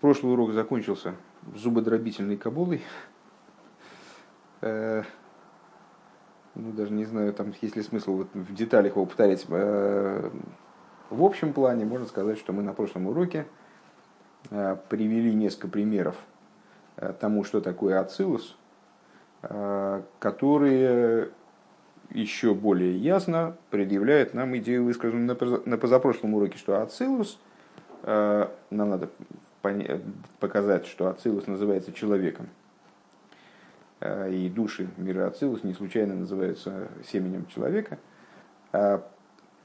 Прошлый урок закончился зубодробительной кабулой. Э, ну, даже не знаю, там есть ли смысл вот в деталях его повторять. Э, в общем плане можно сказать, что мы на прошлом уроке э, привели несколько примеров тому, что такое ацилус, которые еще более ясно предъявляют нам идею, высказанную на позапрошлом уроке, что ацилус, нам надо показать, что Ацилус называется человеком. Э, и души мира Ацилус не случайно называются семенем человека. А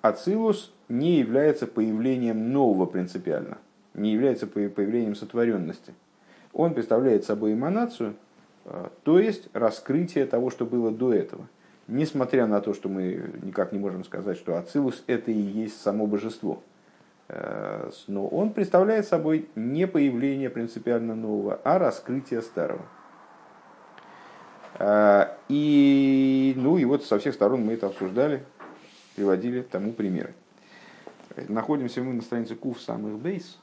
Ацилус не является появлением нового принципиально, не является появлением сотворенности. Он представляет собой эманацию, э, то есть раскрытие того, что было до этого. Несмотря на то, что мы никак не можем сказать, что Ацилус это и есть само божество – но он представляет собой не появление принципиально нового, а раскрытие старого. Э, и, ну и вот со всех сторон мы это обсуждали, приводили тому примеры. Находимся мы на странице Кув самых бейс.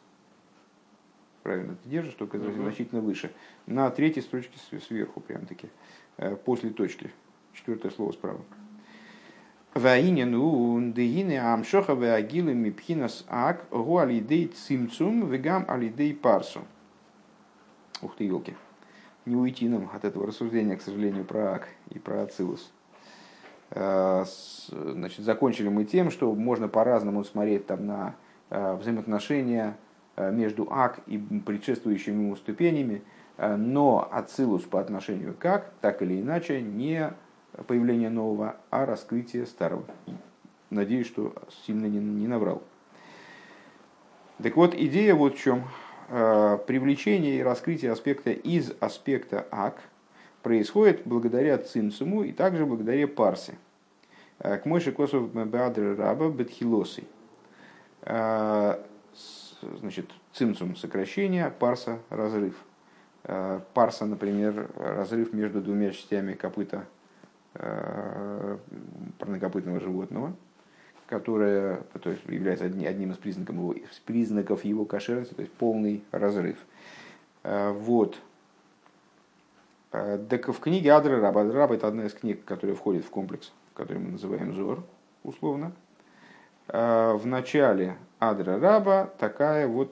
Правильно ты держишь, только uh значительно выше. На третьей строчке сверху, прям таки, э, после точки. Четвертое слово справа. Ваинин у дегине амшоха веагилы мипхинас ак гу алидей цимцум вегам алидей парсу. Ух ты, елки. Не уйти нам от этого рассуждения, к сожалению, про ак и про ацилус. Э, значит, закончили мы тем, что можно по-разному смотреть там на э, взаимоотношения э, между ак и предшествующими ему ступенями, но ацилус по отношению к ак, так или иначе, не появление нового, а раскрытие старого. Надеюсь, что сильно не, не наврал. Так вот, идея вот в чем. Э, привлечение и раскрытие аспекта из аспекта ак происходит благодаря цинцуму и также благодаря парсе. Э, к мойши косов беадр раба бетхилосы. Э, значит, цинцум сокращение, парса разрыв. Парса, например, разрыв между двумя частями копыта парнокопытного животного, которое то есть, является одним из признаков его, из признаков его кошерности, то есть полный разрыв. Э, вот. Э, так в книге Адра Раб, Адра Раб это одна из книг, которая входит в комплекс, который мы называем Зор, условно. В начале Адра Раба такая вот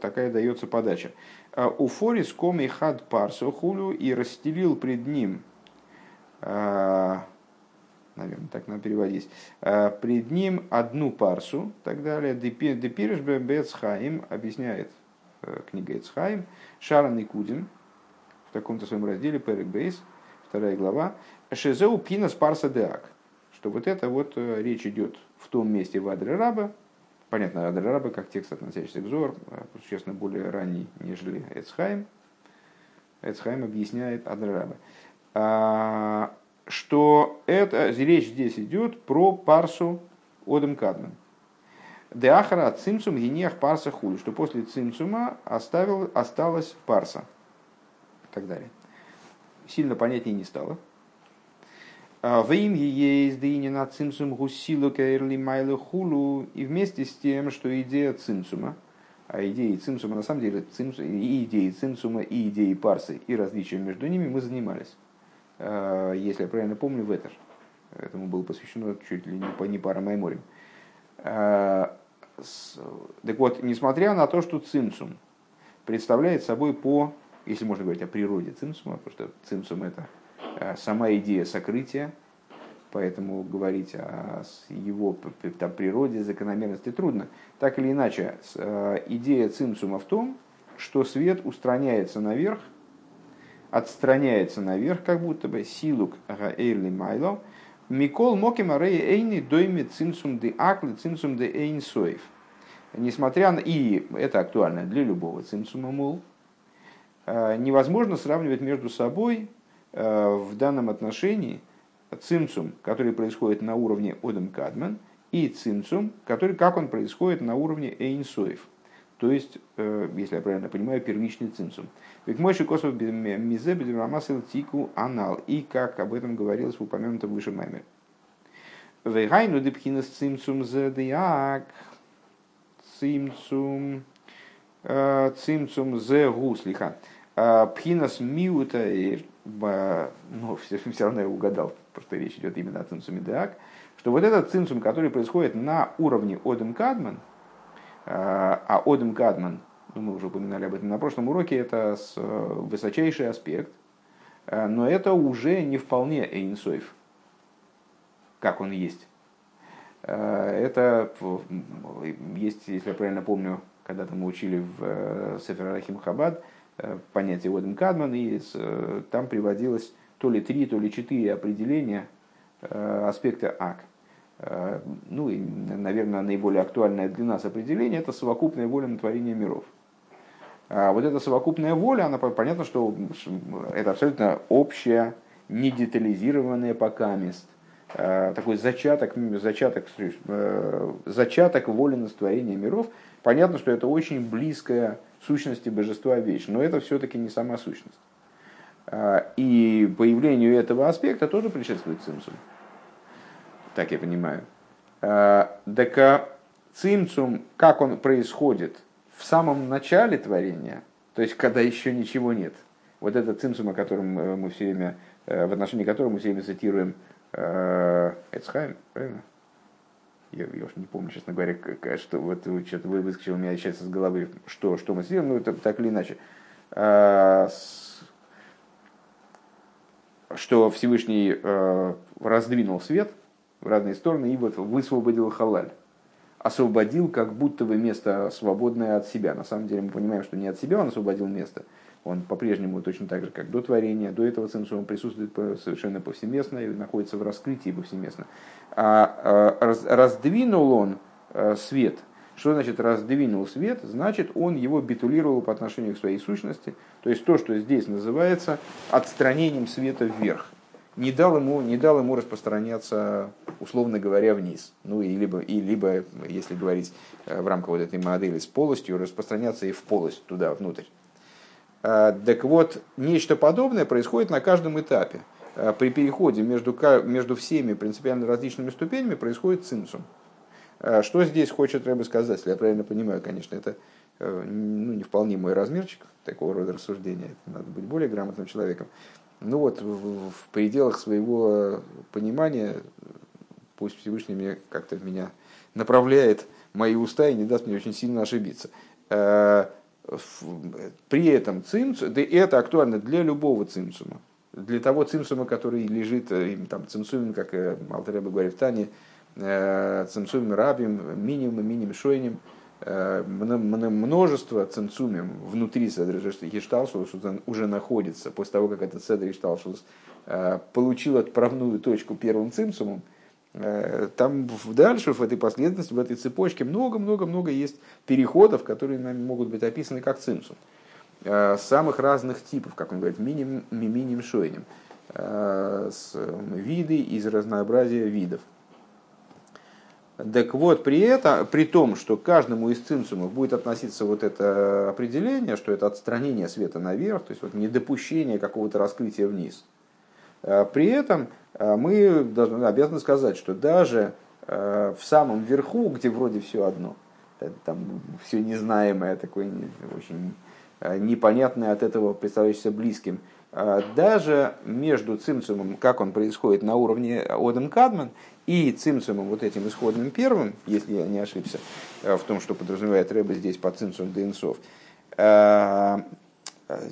такая дается подача. Уфорис коми хад парсо хулю и расстелил пред ним наверное, так надо переводить, а, пред ним одну парсу, так далее, Депирш Бецхаим объясняет э, книга Эцхаим, Шаран и Кудин, в таком-то своем разделе, Перек Бейс, вторая глава, Шезеу Пинас Парса Деак, что вот это вот э, речь идет в том месте в Адре Раба, понятно, Адре Раба как текст, относящийся к Зор, э, честно, более ранний, нежели Эцхайм, Эцхайм объясняет Адре Раба. А, что это, речь здесь идет про парсу Одем Кадмен. Деахара цимсум гениях парса хули, что после цимсума оставил, осталась парса. И так далее. Сильно понятнее не стало. А, в им есть дыни на цимсум гусилу кэрли майлы хулу. И вместе с тем, что идея цимсума, а идеи цимсума на самом деле цимсум, и идеи цимсума, и идеи парсы, и различия между ними мы занимались. Э, если я правильно помню, в Этер. Этому было посвящено чуть ли не, по, не пара Майморим. Э, так вот, несмотря на то, что цимсум представляет собой по, если можно говорить о природе цимсума, потому что цимсум это э, сама идея сокрытия, поэтому говорить о его там, природе, закономерности трудно. Так или иначе, идея цимсума в том, что свет устраняется наверх отстраняется наверх, как будто бы силук гаэйли майло, Микол моким арей эйни дойми цинсум де акли цинсум де эйн соев. Несмотря на... И это актуально для любого цинсума, мол, э, невозможно сравнивать между собой э, в данном отношении цинцум, который происходит на уровне Одам Кадмен, и цинцум, который, как он происходит на уровне Эйнсоев. То есть, э, если я правильно понимаю, первичный цинцум. Ведь мой шикосов мизе бедрамасил тику анал. И как об этом говорилось в упомянутом выше маме. Вейгайну депхинас цимцум задиак. Цимцум. цимцум зе гуслиха. Пхинас миута, ну, все, все равно я угадал, потому что речь идет именно о цимцуме деак, что вот этот цимцум, который происходит на уровне Одем Кадман, а Одем Кадман, ну, мы уже упоминали об этом на прошлом уроке, это высочайший аспект, но это уже не вполне Эйнсойф, как он есть. Это есть, если я правильно помню, когда-то мы учили в Сефер Рахим Хабад, Э, понятие Одем Кадман, и э, там приводилось то ли три, то ли четыре определения э, аспекта ак. Ну и, наверное, наиболее актуальное для нас определение – это совокупная воля на творение миров. А вот эта совокупная воля, она понятно, что это абсолютно общая, не детализированная пока мест. Такой зачаток, зачаток, зачаток воли на творение миров. Понятно, что это очень близкая сущности божества вещь, но это все-таки не сама сущность. И появлению этого аспекта тоже предшествует цимцум. Так я понимаю. А, так а цимцум, как он происходит в самом начале творения, то есть когда еще ничего нет. Вот этот цимцум, о котором э, мы все время, э, в отношении которого мы все время цитируем э, Эцхайм, правильно? я, я уж не помню, честно говоря, что вот что-то выскочило у меня сейчас из головы, что, что мы сделали, ну это так или иначе. Что Всевышний раздвинул свет в разные стороны и вот высвободил халаль. Освободил как будто бы место свободное от себя. На самом деле мы понимаем, что не от себя он освободил место, он по-прежнему точно так же, как до творения, до этого цензура, присутствует совершенно повсеместно и находится в раскрытии повсеместно. А, а раздвинул он э, свет. Что значит раздвинул свет? Значит, он его битулировал по отношению к своей сущности. То есть то, что здесь называется отстранением света вверх. Не дал ему, не дал ему распространяться, условно говоря, вниз. Ну, и либо, и либо, если говорить э, в рамках вот этой модели с полостью, распространяться и в полость туда, внутрь. А, так вот, нечто подобное происходит на каждом этапе. А, при переходе между, между всеми принципиально различными ступенями происходит цинцум. А, что здесь хочет Рэбе сказать, если я правильно понимаю, конечно, это э, ну, не вполне мой размерчик такого рода рассуждения, это надо быть более грамотным человеком. Ну вот, в, пределах своего понимания, пусть Всевышний мне как-то меня направляет мои уста и не даст мне очень сильно ошибиться. При этом цимцум, да это актуально для любого цимцума, для того цимсума, который лежит, э, там, цимсумин, как э, Алтареба говорит в Тане, э, цимсумим рабим, минимум, минимум шойним, множество цимсумим внутри Седра Гешталшус уже находится, после того, как этот Седр Гешталшус получил отправную точку первым цимсумом, Э, там дальше, в этой последовательности, в этой цепочке много-много-много есть переходов, которые могут быть описаны как цимсум. Э, самых разных типов, как он говорит, миним, миним шойним. Э, виды из разнообразия видов. Так вот, при, этом, при том, что к каждому из цимсумов будет относиться вот это определение, что это отстранение света наверх, то есть вот недопущение какого-то раскрытия вниз. При этом Э, мы должны, обязаны сказать, что даже э, в самом верху, где вроде все одно, там все незнаемое, такое очень э, непонятное от этого представляющееся близким, даже между цимцумом, как он происходит на уровне Одем Кадман, и цимцумом, вот этим исходным первым, если я не ошибся, в том, что подразумевает Рэба здесь по цимцум Дейнсов,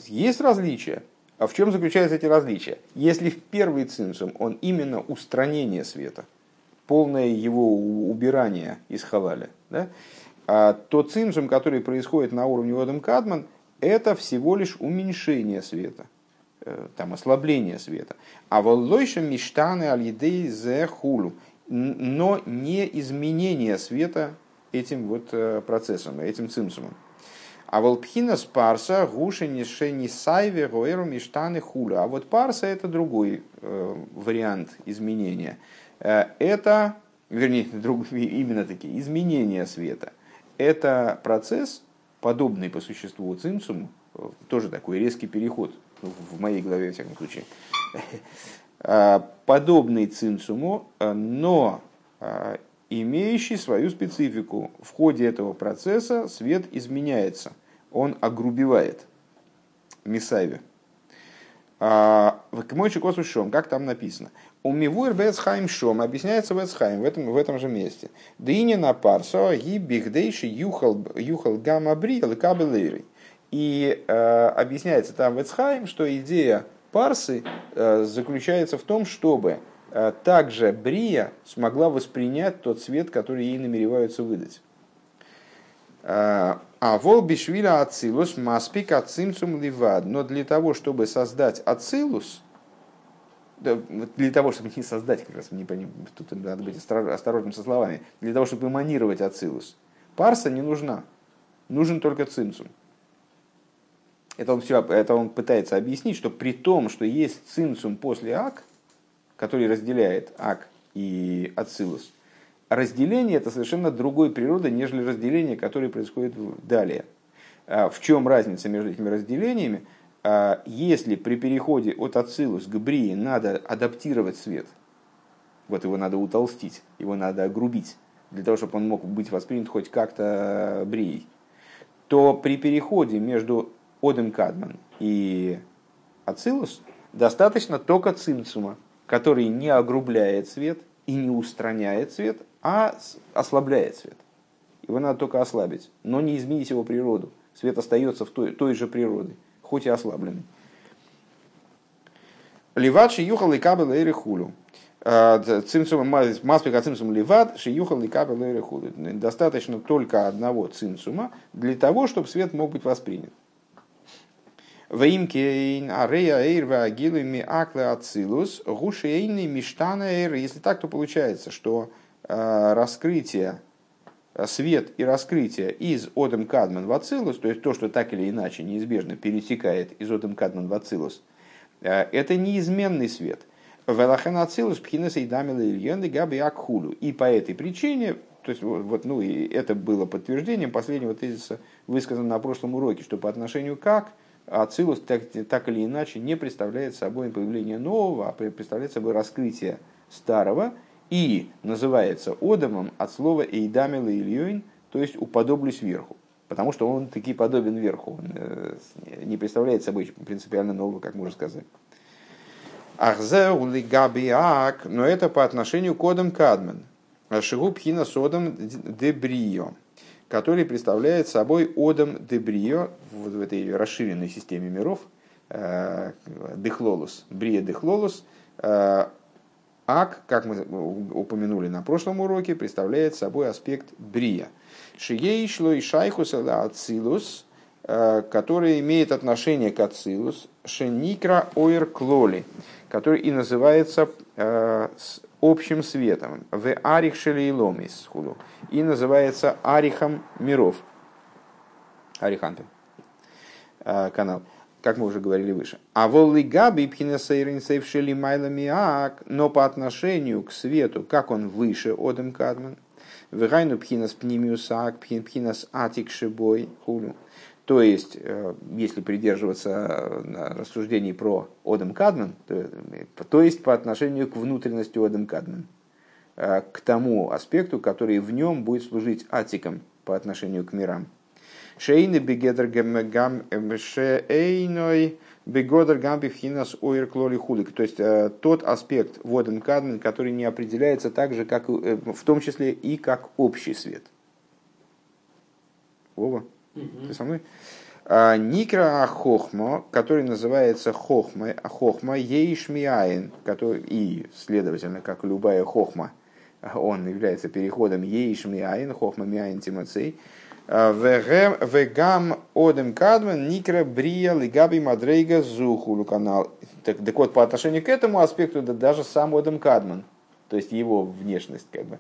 есть различия. А в чем заключаются эти различия? Если в первый цинцум он именно устранение света, полное его убирание из халаля, да, а то цинцум, который происходит на уровне Одам Кадман, это всего лишь уменьшение света, э, там ослабление света. А воллойша миштаны алидей зе хулу, но не изменение света этим вот э, процессом, этим цимсумом. А волпхина с парса гуши нишени сайве гоэру миштаны хуля. А вот парса это другой э, вариант изменения. Э, это, вернее, друг, именно такие изменения света. Это процесс, подобный по существу цинцуму, э, тоже такой резкий переход, ну, в моей голове, во всяком случае, э, подобный цинцуму, э, но имеющий свою специфику. В ходе этого процесса свет изменяется – он огрубевает. Мисайве. А, к косу шом, как там написано. У мивур бецхайм шом объясняется бецхайм в этом, в этом же месте. Дыни на парсо ги бихдейши юхал, гамма брил кабелейры. И э, объясняется там Вецхайм, что идея парсы э, заключается в том, чтобы э, также Брия смогла воспринять тот свет, который ей намереваются выдать. Э, а вол бишвиля ацилус маспик ацимцум ливад. Но для того, чтобы создать ацилус, для того, чтобы не создать, как раз не поним, тут надо быть осторожным со словами, для того, чтобы эманировать ацилус, парса не нужна. Нужен только цимцум. Это он, все, это он пытается объяснить, что при том, что есть цимцум после ак, который разделяет ак и ацилус, разделение это совершенно другой природы, нежели разделение, которое происходит далее. А, в чем разница между этими разделениями? А, если при переходе от ацилус к брии надо адаптировать свет, вот его надо утолстить, его надо огрубить, для того, чтобы он мог быть воспринят хоть как-то брией, то при переходе между Одем Кадман и Ацилус достаточно только цимцума, который не огрубляет свет и не устраняет свет, а ослабляет свет. Его надо только ослабить, но не изменить его природу. Свет остается в той, той же природе, хоть и ослабленный. Ливат юхал и кабел и рехулю. А, цимцум маспика цимцум ливат шиюхал и кабел и рехулю. Достаточно только одного цимцума для того, чтобы свет мог быть воспринят. Веймкейн, арея эйр, вагилуми акле ацилус, гушейный миштана эйр. Если так, то получается, что Э, раскрытие, э, свет и раскрытие из Одем Кадман в то есть то, что так или иначе неизбежно пересекает из Одем Кадман в э, это неизменный свет. Велахен Ацилус пхинес и. И по этой причине, то есть вот, ну, и это было подтверждением последнего тезиса, высказанного на прошлом уроке, что по отношению как Ацилус так, так или иначе не представляет собой появление нового, а представляет собой раскрытие старого, и называется Одамом от слова «эйдамил Ильюин», то есть «уподоблюсь верху». Потому что он таки подобен верху, он э, не представляет собой принципиально нового, как мы уже сказали. Ахзеу лигабиак, но это по отношению к Одам Кадмен. Шигуб хина содом дебрио, который представляет собой Одам дебрио вот в этой расширенной системе миров, э, дехлолус, брия дехлолус, э, Ак, как мы упомянули на прошлом уроке, представляет собой аспект брия. Шией шло и шайхус ацилус, э, который имеет отношение к ацилус, шеникра оир клоли, который и называется общим светом, в арих шелейломис и называется арихом миров. Арихантом э, канал как мы уже говорили выше. А волли габи пхинасейринсейвшили майлами но по отношению к свету, как он выше Одем Кадман, вегайну пхинас пнимиусак, пхинас атик шибой хулю. То есть, э, если придерживаться э, рассуждений про Одем Кадман, то, то есть по отношению к внутренности Одем Кадман, э, к тому аспекту, который в нем будет служить атиком по отношению к мирам. Шейны бегедр гам шейной бегодер гам бифхинас ойр клоли хулик. То есть э, тот аспект воден кадмен, который не определяется так же, как э, в том числе и как общий свет. Вова, ты со мной? А, Никра Хохма, который называется Хохма, Хохма Ейшмиаин, который и, следовательно, как любая Хохма, он является переходом Ейшмиаин, Хохма Миаин Тимацей, Вегам одем кадмен никра брия лигаби мадрейга зухулю канал. Так, так вот, по отношению к этому аспекту, да, даже сам одем кадмен, то есть его внешность, как бы,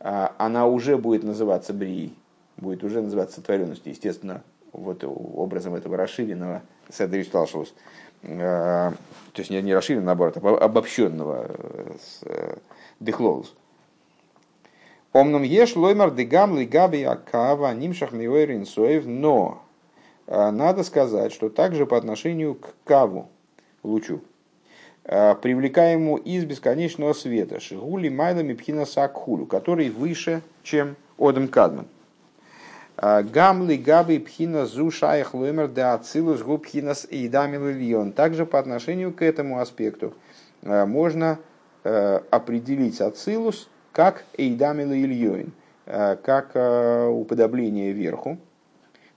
а, она уже будет называться брией, будет уже называться сотворенностью, естественно, вот образом этого расширенного Седриш Талшус. А, то есть не, расширенного, наоборот, а обобщенного э, Дехлоус. Омном еш лоймар дегам лигаби акава нимшах миойрин соев, но а, надо сказать, что также по отношению к каву, лучу, а, привлекаемому из бесконечного света, шигули майлами пхина сакхулю, который выше, чем Одам Кадман. Гамли габи пхина зу шаях лоймер да ацилус гу пхинас идамил Также по отношению к этому аспекту можно определить ацилус как эйдамил ильон, как уподобление верху,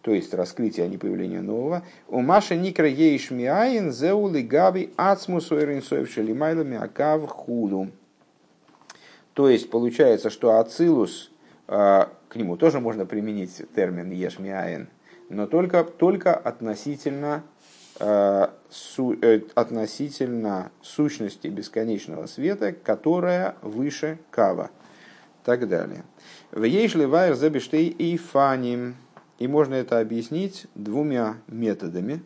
то есть раскрытие, а не появление нового. У Маши Никра Ейшмиаин Зеули Габи Ацмус Уэринсоев Шалимайлами Акав Худу. То есть получается, что Ацилус, а, к нему тоже можно применить термин Ешмиаин, но только, только относительно, э, относительно сущности бесконечного света, которая выше Кава. Так далее. В Ейшли Вайер Забиштей и Фаним. И можно это объяснить двумя методами.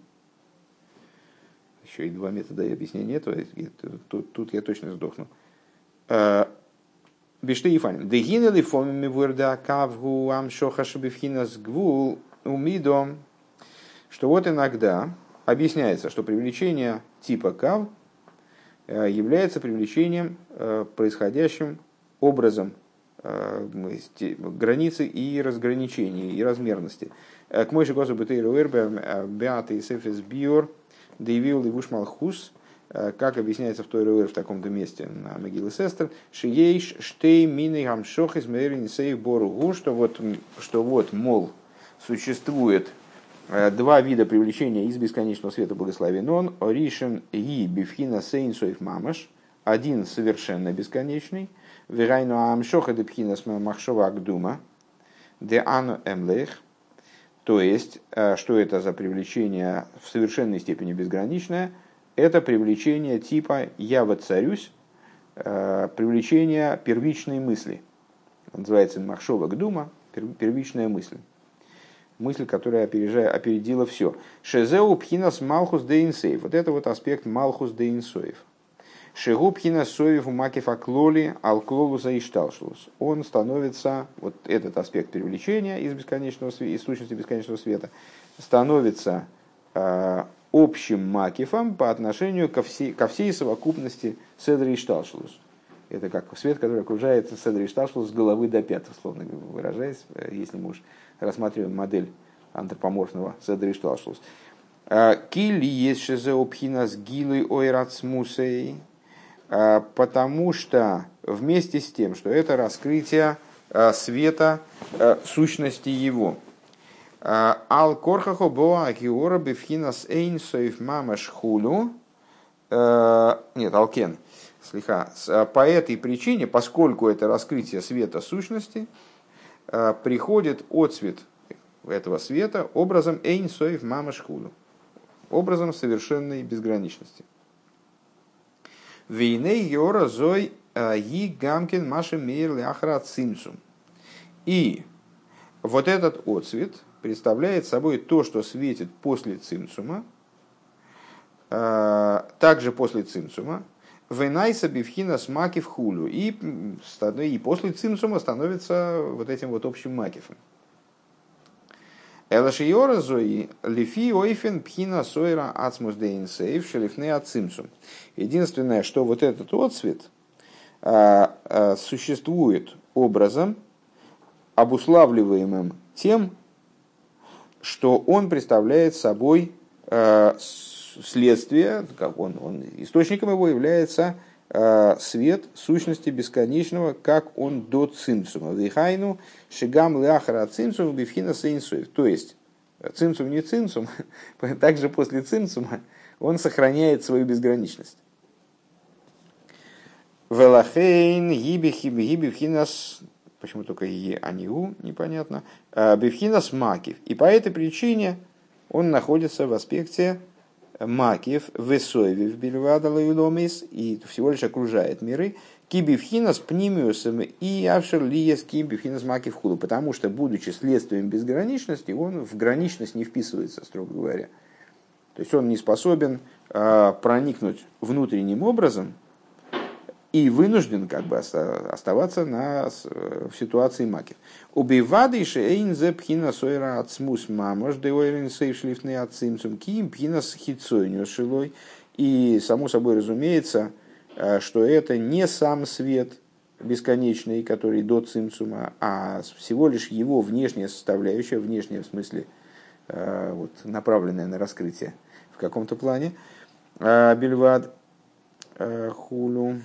Еще и два метода объяснения нет, тут, тут я точно сдохну. Э, Бишты и фаним. Дегина ли фомими вурда кавгу амшоха шабивхинас гвул умидом. Что вот иногда объясняется, что привлечение типа кав э, является привлечением, э, происходящим образом Э, границы и разграничения, и размерности. К мой же госу бетейру эрбе беаты сефис биор дейвил и э, как объясняется в той РУР в таком-то месте на могиле сестер, шиейш штей мины гамшох из мэрин сейв боругу, что вот, что вот, мол, существует два вида привлечения из бесконечного света благословен он, оришен и бифхина сейнсоев мамаш, один совершенно бесконечный – Верайну амшоха депхинас махшова агдума, де ану эмлех, то есть, э, что это за привлечение в совершенной степени безграничное? Это привлечение типа «я воцарюсь», э, привлечение первичной мысли. Называется Махшова Гдума, первичная мысль. Мысль, которая опередила все. Шезеу пхинас малхус де Вот это вот аспект малхус де Шигубхина соев макив аклоли алклолу заишталшус. Он становится, вот этот аспект привлечения из, бесконечного, из сущности бесконечного света, становится э, общим макифом по отношению ко всей, ко всей совокупности седри ишталшус. Это как свет, который окружает седри ишталшус с головы до пят, условно выражаясь, э, если мы уж рассматриваем модель антропоморфного седри ишталшус. Э, Кили есть шезеопхина с гилой ойрацмусей, а, потому что вместе с тем, что это раскрытие а, света а, сущности его. Ал корхахо боа акиора бифхинас эйн соев мамаш хулю. Нет, алкен. Слегка. По этой причине, поскольку это раскрытие света сущности, приходит отцвет этого света образом эйн соев мамаш хулю. Образом совершенной безграничности. Вейней Йора Зой Ги Гамкин Маши Мейр Ляхра Цимцум. И вот этот отцвет представляет собой то, что светит после цимцума, также после цимцума, Венайса бифхина с макив хулю. И, и после цимцума становится вот этим вот общим макифом. Элашиора зои лифи ойфен пхина сойра ацмус дейнсейв шелифны ацимсум. Единственное, что вот этот отцвет а, а, существует образом, обуславливаемым тем, что он представляет собой а, следствие, как он, он источником его является Э, свет сущности бесконечного, как он до цимцума. Вихайну шигам ляхара цимцум бифхина сейнсуев. То есть, цимцум не цимцум, также после цимцума он сохраняет свою безграничность. Велахейн гибихинас, почему только е, а не у, непонятно, э, бифхинас макив. И по этой причине он находится в аспекте Макив, Весойвив, Бельвада Лавиломис, и всего лишь окружает миры, Кибивхина с пнимиусом и Авшер Лиес Кибивхина с Макив Худу, потому что, будучи следствием безграничности, он в граничность не вписывается, строго говоря. То есть он не способен э, проникнуть внутренним образом и вынужден как бы оставаться на, в ситуации маки. Убивады шейн зе пхина сойра от смус мамош де ойрен сейв шлифны от цимцум ким пхина с хитсойню шилой. И само собой разумеется, э, что это не сам свет, бесконечный, который до цимцума, а всего лишь его внешняя составляющая, внешняя в смысле вот, направленная на раскрытие в каком-то плане, бельвад хулю.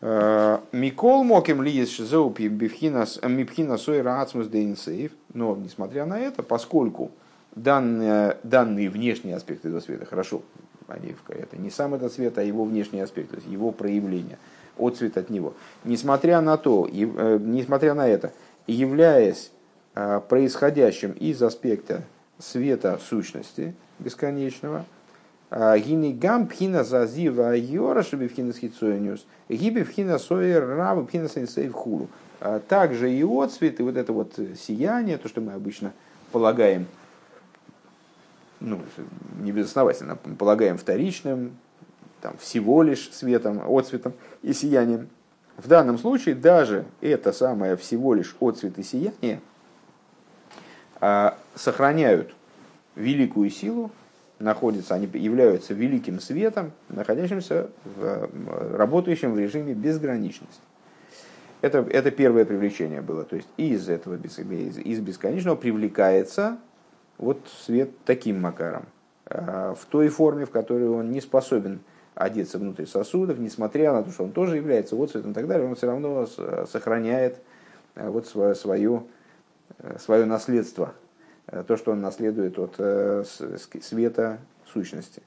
Микол моким ли есть шизоупи мипхина сойра ацмус дейнсейв. Но, несмотря на это, поскольку данные, данные внешние аспекты этого света, хорошо, они, это не сам этот свет, а его внешний аспект, то есть его проявление, отцвет от него. Несмотря на то, и, э, несмотря на это, являясь э, происходящим из аспекта света сущности бесконечного, э, Гини гам пхина зазива йора шеби пхина схицониус, гиби пхина соер равы пхина сенсейв хулу. Также и отцвет, и вот это вот сияние, то, что мы обычно полагаем ну, не безосновательно, полагаем вторичным, там, всего лишь светом, отцветом и сиянием. В данном случае даже это самое всего лишь отцвет и сияние а, сохраняют великую силу, находятся, они являются великим светом, находящимся в, работающим в режиме безграничности. Это, это первое привлечение было. То есть из этого из, из бесконечного привлекается вот свет таким макаром, а, в той форме, в которой он не способен одеться внутрь сосудов, несмотря на то, что он тоже является отцветом и так далее, он все равно сохраняет а, вот свое, свое, свое наследство, то, что он наследует от света сущности.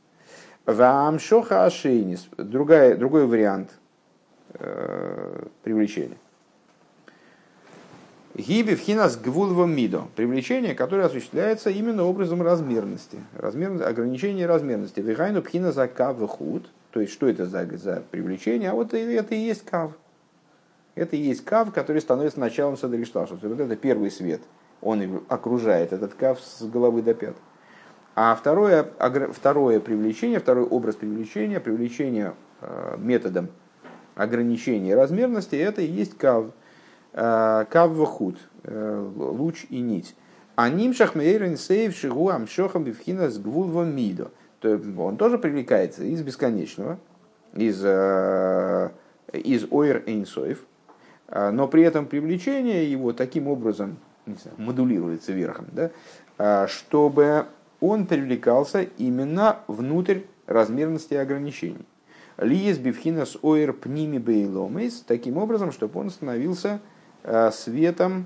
Вамшоха ашейнис, другой вариант привлечения. Гиби в хинас гвулвом мидо. Привлечение, которое осуществляется именно образом размерности. Размерность, ограничение размерности. Вихайну пхина за кав худ. То есть, что это за, за привлечение? А вот это и есть кав. Это и есть кав, который становится началом Садришташа. Вот это первый свет. Он окружает этот кав с головы до пят. А второе, второе привлечение, второй образ привлечения, привлечение э, методом ограничения размерности, это и есть кав – каввахут, э, луч и нить. А нимшах мейрен сейв шигу амшохам бифхина с гвулвом мидо. То он тоже привлекается из бесконечного, из, э, из ойр эйнсоев, э, но при этом привлечение его таким образом не знаю, модулируется верхом, да, чтобы он привлекался именно внутрь размерности ограничений. Лиес бифхина с ойр пними бейломейс, таким образом, чтобы он становился Э, светом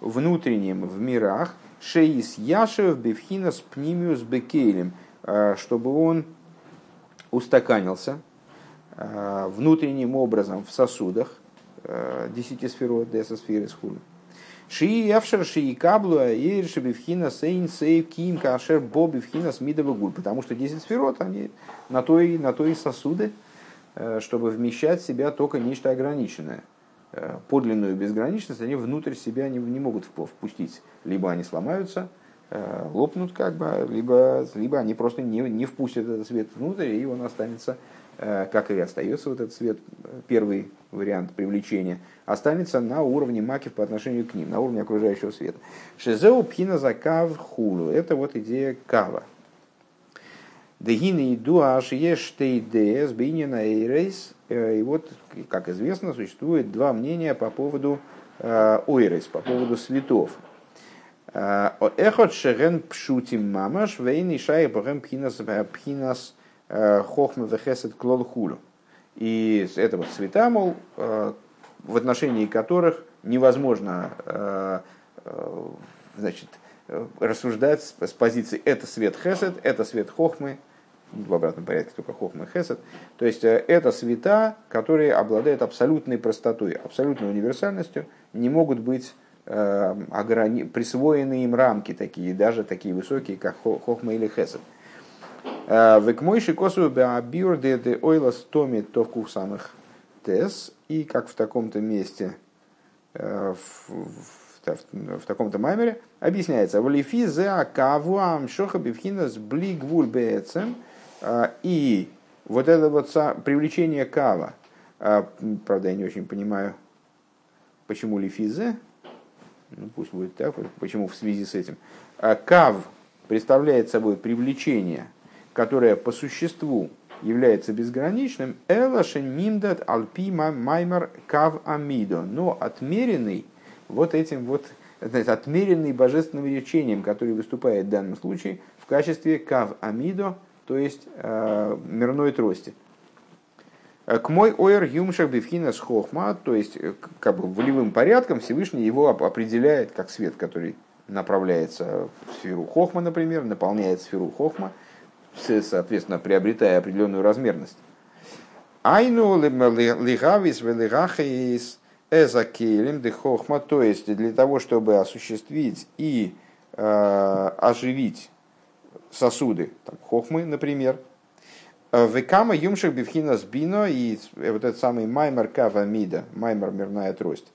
внутренним в мирах, шеис яшев бифхинас пнимиус бекейлем, э, чтобы он устаканился внутренним образом в сосудах, десяти сферот, десасферы схули. Ши явшер ши каблу аир шибивхина сейн сейв ким кашер бо бивхина смидова гуль. Потому что 10 сферот, они на той, на той сосуды, чтобы вмещать в себя только нечто ограниченное. Э, подлинную безграничность они внутрь себя не, не могут впустить. Либо они сломаются, э, лопнут как бы, либо, либо они просто не, не впустят этот свет внутрь, и он останется, э, как и остается вот этот свет, первый вариант привлечения, останется на уровне макив по отношению к ним, на уровне окружающего света. Шизеу пхина за кав хулу. Это вот идея кава. Дегины иду аж ештейдес бинина эйрейс. И вот, как известно, существует два мнения по поводу э, ойрейс, по поводу светов. Э, эхот шеген пшутим мамаш вейн и шай пхинас э, хохма вехесет клол хулю. И это вот цвета, мол, в отношении которых невозможно значит, рассуждать с позиции это свет хесед, это свет хохмы, в обратном порядке только хохма хесед. То есть э, это света, которые обладают абсолютной простотой, абсолютной универсальностью, не могут быть э, присвоены им рамки такие, даже такие высокие, как хохма или хесед. Э, Векмойши косу беабир де де ойлас томи товку самых тес. И как в таком-то месте, в, в, в, в таком-то маймере, объясняется. Валифи зе акавуам шоха бифхинас блигвуль беэцем – а, и вот это вот привлечение кава, правда, я не очень понимаю, почему лифизе, ну пусть будет так, почему в связи с этим. Кав представляет собой привлечение, которое по существу является безграничным, элашен нимдат альпи маймар кав амидо, но отмеренный вот этим вот, отмеренный божественным речением, который выступает в данном случае в качестве кав амидо, то есть э, мирной трости. К мой ойр юмшах бифхинас хохма, то есть как бы волевым порядком Всевышний его определяет как свет, который направляется в сферу хохма, например, наполняет сферу хохма, соответственно, приобретая определенную размерность. Айну лигавис велигахис эзакелем де хохма, то есть для того, чтобы осуществить и э, оживить сосуды, там, хохмы, например, Векама юмших бифхина сбино, и вот этот самый маймер кава мида, маймер мирная трость,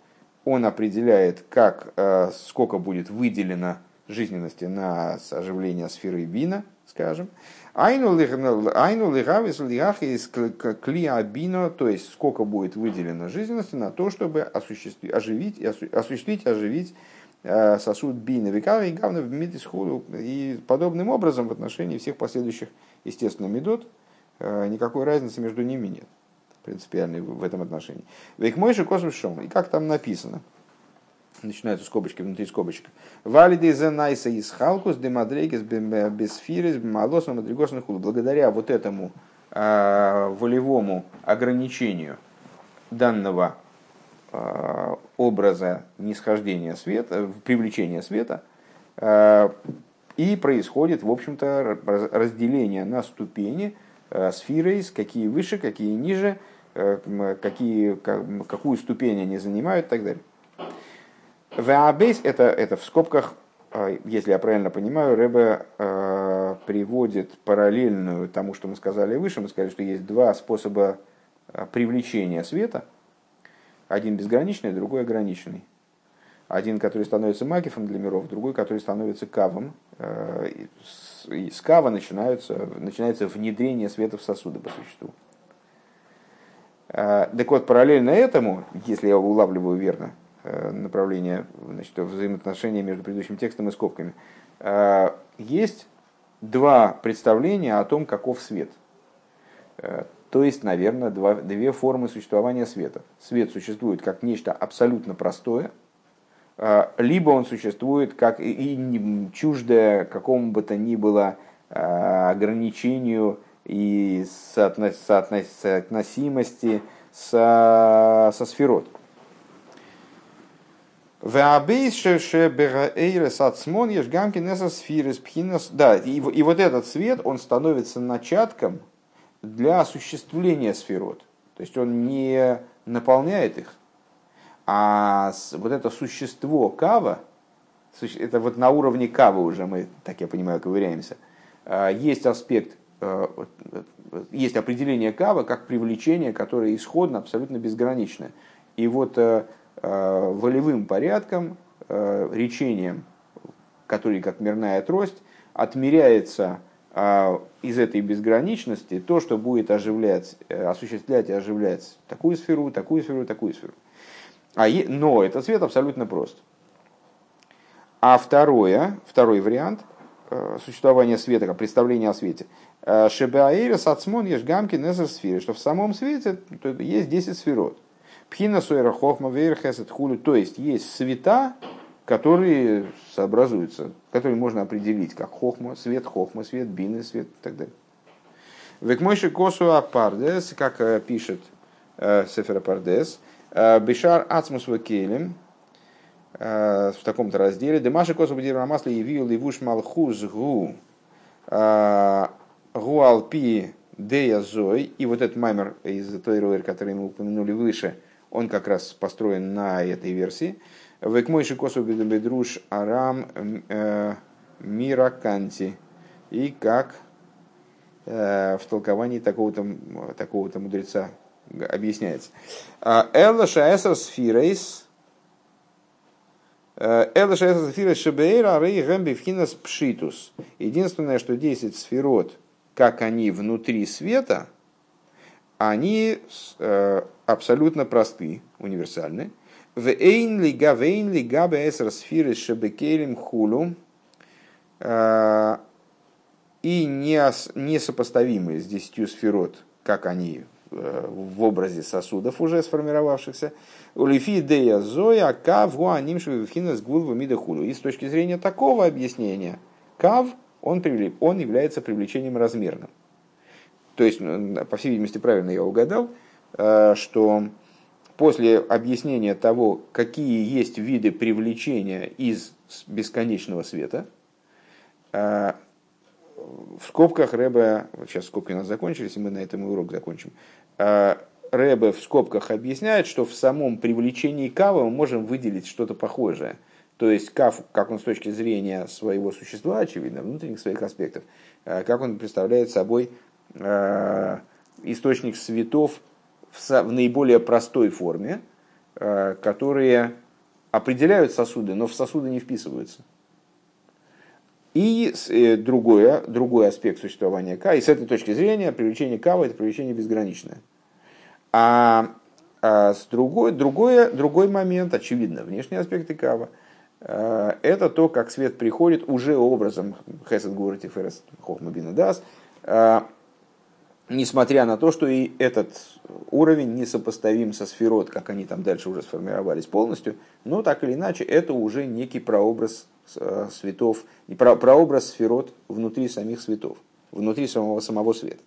он определяет, как, э, сколько будет выделено жизненности на оживление сферы бина, скажем. Айну лигавис лигахис клия бино, то есть сколько будет выделено жизненности на то, чтобы осуществить, оживить, осуществить, оживить э, сосуд бина. Векара и гавна в И подобным образом в отношении всех последующих, естественно, медот, Э, никакой разницы между ними нет принципиальной в этом отношении. Век мойши космос шом. И как там написано? Начинаются скобочки внутри скобочек. Валиды за найса из халкус демадрегис бесфирис малосом мадригосных Благодаря вот этому э, волевому ограничению данного э, образа нисхождения света, привлечения света, э, и происходит, в общем-то, разделение на ступени – Э, сферой, какие выше, какие ниже, э, какие, какую ступень они занимают и так далее. Веабейс это, это в скобках, э, если я правильно понимаю, Рэбе приводит параллельную тому, что мы сказали выше. Мы сказали, что есть два способа привлечения света. Один безграничный, другой ограниченный. Один, который становится макифом для миров, другой, который становится кавом с кава начинаются, начинается внедрение света в сосуды по существу. А, так вот, параллельно этому, если я улавливаю верно направление значит, взаимоотношения между предыдущим текстом и скобками, а, есть два представления о том, каков свет. Э, то есть, наверное, два, две формы существования света. Свет существует как нечто абсолютно простое – либо он существует как и чуждое какому бы то ни было ограничению и соотносимости со, со сферот. Да, и, и вот этот свет, он становится начатком для осуществления сферот. То есть он не наполняет их, а вот это существо кава, это вот на уровне кавы уже мы, так я понимаю, ковыряемся, а, есть аспект, а, есть определение кава как привлечение, которое исходно абсолютно безграничное. И вот а, волевым порядком, речением, который как мирная трость, отмеряется из этой безграничности то, что будет оживлять, осуществлять и оживлять такую сферу, такую сферу, такую сферу. А е... Но этот свет абсолютно прост. А второе, второй вариант э, существования света, как представление о свете. Э, Шебеаэра сацмон ешгамки незер сферы, что в самом свете есть 10 сферот. Пхина суэра хохма вейрхесет хулю, то есть есть света, которые сообразуются, которые можно определить как хохма, свет хохма, свет бины, свет и так далее. Векмойши косу апардес, как э, пишет Сефера Пардес, Э, Бишар Ацмус Вакелем э, в таком-то разделе. Демаши Косу Бадир Масли явил Ливуш Малхуз Гу э, Гуалпи Дея Зой. И вот этот маймер из той роер, который мы упомянули выше, он как раз построен на этой версии. Векмойши Косу Бедруш Арам Мираканти. И как в толковании такого-то такого мудреца объясняется. А, Элла шаэсер сфирейс э, Элла шаэсер сфирейс шебейра рей гэмби вхинас пшитус. Единственное, что 10 сферот, как они внутри света, они э, абсолютно просты, универсальны. В эйн лига вейн лига бэсер сфирейс шебекелем хулу. Э, и не несопоставимые с десятью сферот, как они в образе сосудов уже сформировавшихся. Улифи дея зоя кав гуанимшу с гулва мидахулю. И с точки зрения такого объяснения, кав, он, он является привлечением размерным. То есть, по всей видимости, правильно я угадал, что после объяснения того, какие есть виды привлечения из бесконечного света, э, в скобках Рэбе, вот сейчас скобки у нас закончились, и мы на этом и урок закончим, э, Рэбе в скобках объясняет, что в самом привлечении кава мы можем выделить что-то похожее. То есть кав, как он с точки зрения своего существа, очевидно, внутренних своих аспектов, э, как он представляет собой источник светов в, наиболее простой форме, э, которые определяют сосуды, но в сосуды не вписываются. И э, другое, другой аспект существования К, и с этой точки зрения привлечение Кава – это привлечение безграничное. А, а с другой, другой, другой момент, очевидно, внешние аспекты Кава, э, это то, как свет приходит уже образом Хесед Гурати Ферес Хохмабина Дас, несмотря на то, что и этот уровень несопоставим со сферот, как они там дальше уже сформировались полностью, но так или иначе это уже некий прообраз э, светов прообраз сферот внутри самих светов, внутри самого, самого света.